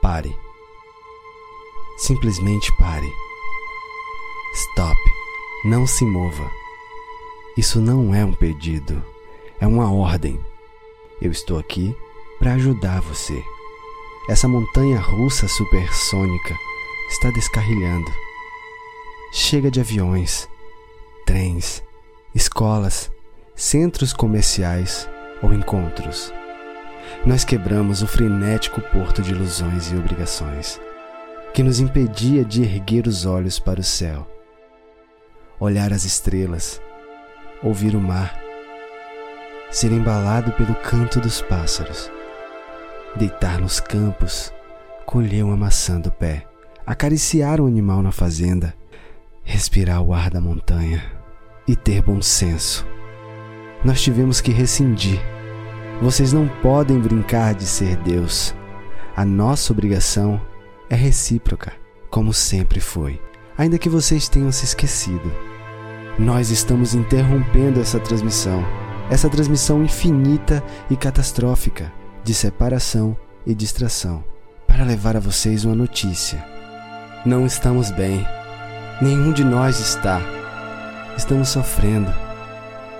Pare. Simplesmente pare. Stop. Não se mova. Isso não é um pedido, é uma ordem. Eu estou aqui para ajudar você. Essa montanha russa supersônica está descarrilhando. Chega de aviões, trens, escolas, centros comerciais ou encontros. Nós quebramos o frenético porto de ilusões e obrigações que nos impedia de erguer os olhos para o céu, olhar as estrelas, ouvir o mar, ser embalado pelo canto dos pássaros, deitar nos campos, colher uma maçã do pé, acariciar um animal na fazenda, respirar o ar da montanha e ter bom senso. Nós tivemos que rescindir. Vocês não podem brincar de ser Deus. A nossa obrigação é recíproca, como sempre foi, ainda que vocês tenham se esquecido. Nós estamos interrompendo essa transmissão, essa transmissão infinita e catastrófica de separação e distração, para levar a vocês uma notícia. Não estamos bem. Nenhum de nós está. Estamos sofrendo.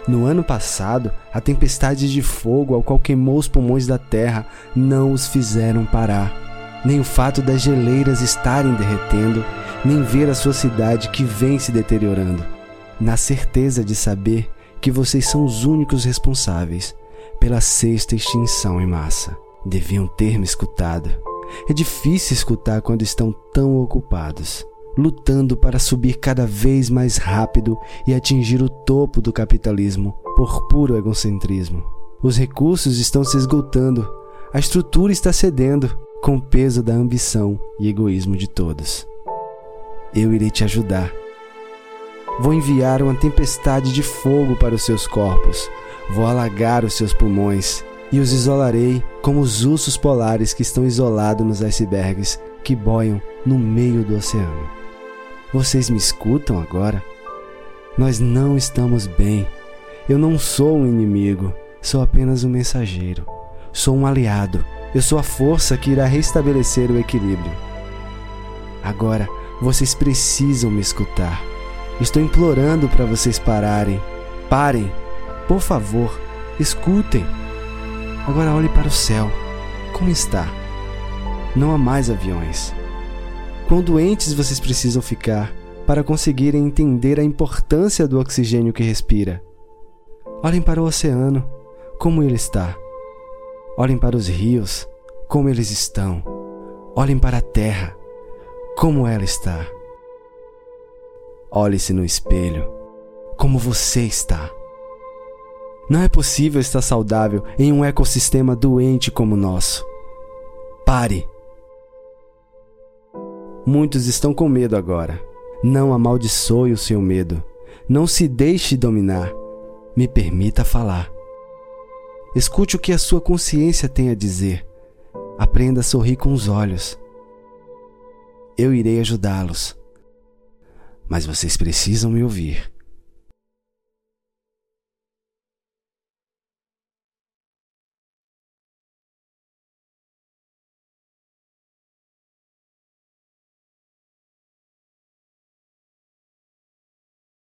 No ano passado, a tempestade de fogo ao qual queimou os pulmões da terra não os fizeram parar. Nem o fato das geleiras estarem derretendo, nem ver a sua cidade que vem se deteriorando na certeza de saber que vocês são os únicos responsáveis pela sexta extinção em massa. Deviam ter me escutado. É difícil escutar quando estão tão ocupados, lutando para subir cada vez mais rápido e atingir o topo do capitalismo por puro egocentrismo. Os recursos estão se esgotando, a estrutura está cedendo com o peso da ambição e egoísmo de todos. Eu irei te ajudar Vou enviar uma tempestade de fogo para os seus corpos, vou alagar os seus pulmões e os isolarei como os ursos polares que estão isolados nos icebergs que boiam no meio do oceano. Vocês me escutam agora? Nós não estamos bem. Eu não sou um inimigo, sou apenas um mensageiro. Sou um aliado. Eu sou a força que irá restabelecer o equilíbrio. Agora, vocês precisam me escutar. Estou implorando para vocês pararem. Parem. Por favor, escutem. Agora olhe para o céu. Como está? Não há mais aviões. Quão doentes vocês precisam ficar para conseguirem entender a importância do oxigênio que respira? Olhem para o oceano, como ele está. Olhem para os rios, como eles estão. Olhem para a terra, como ela está. Olhe-se no espelho. Como você está? Não é possível estar saudável em um ecossistema doente como o nosso. Pare. Muitos estão com medo agora. Não amaldiçoe o seu medo. Não se deixe dominar. Me permita falar. Escute o que a sua consciência tem a dizer. Aprenda a sorrir com os olhos. Eu irei ajudá-los mas vocês precisam me ouvir.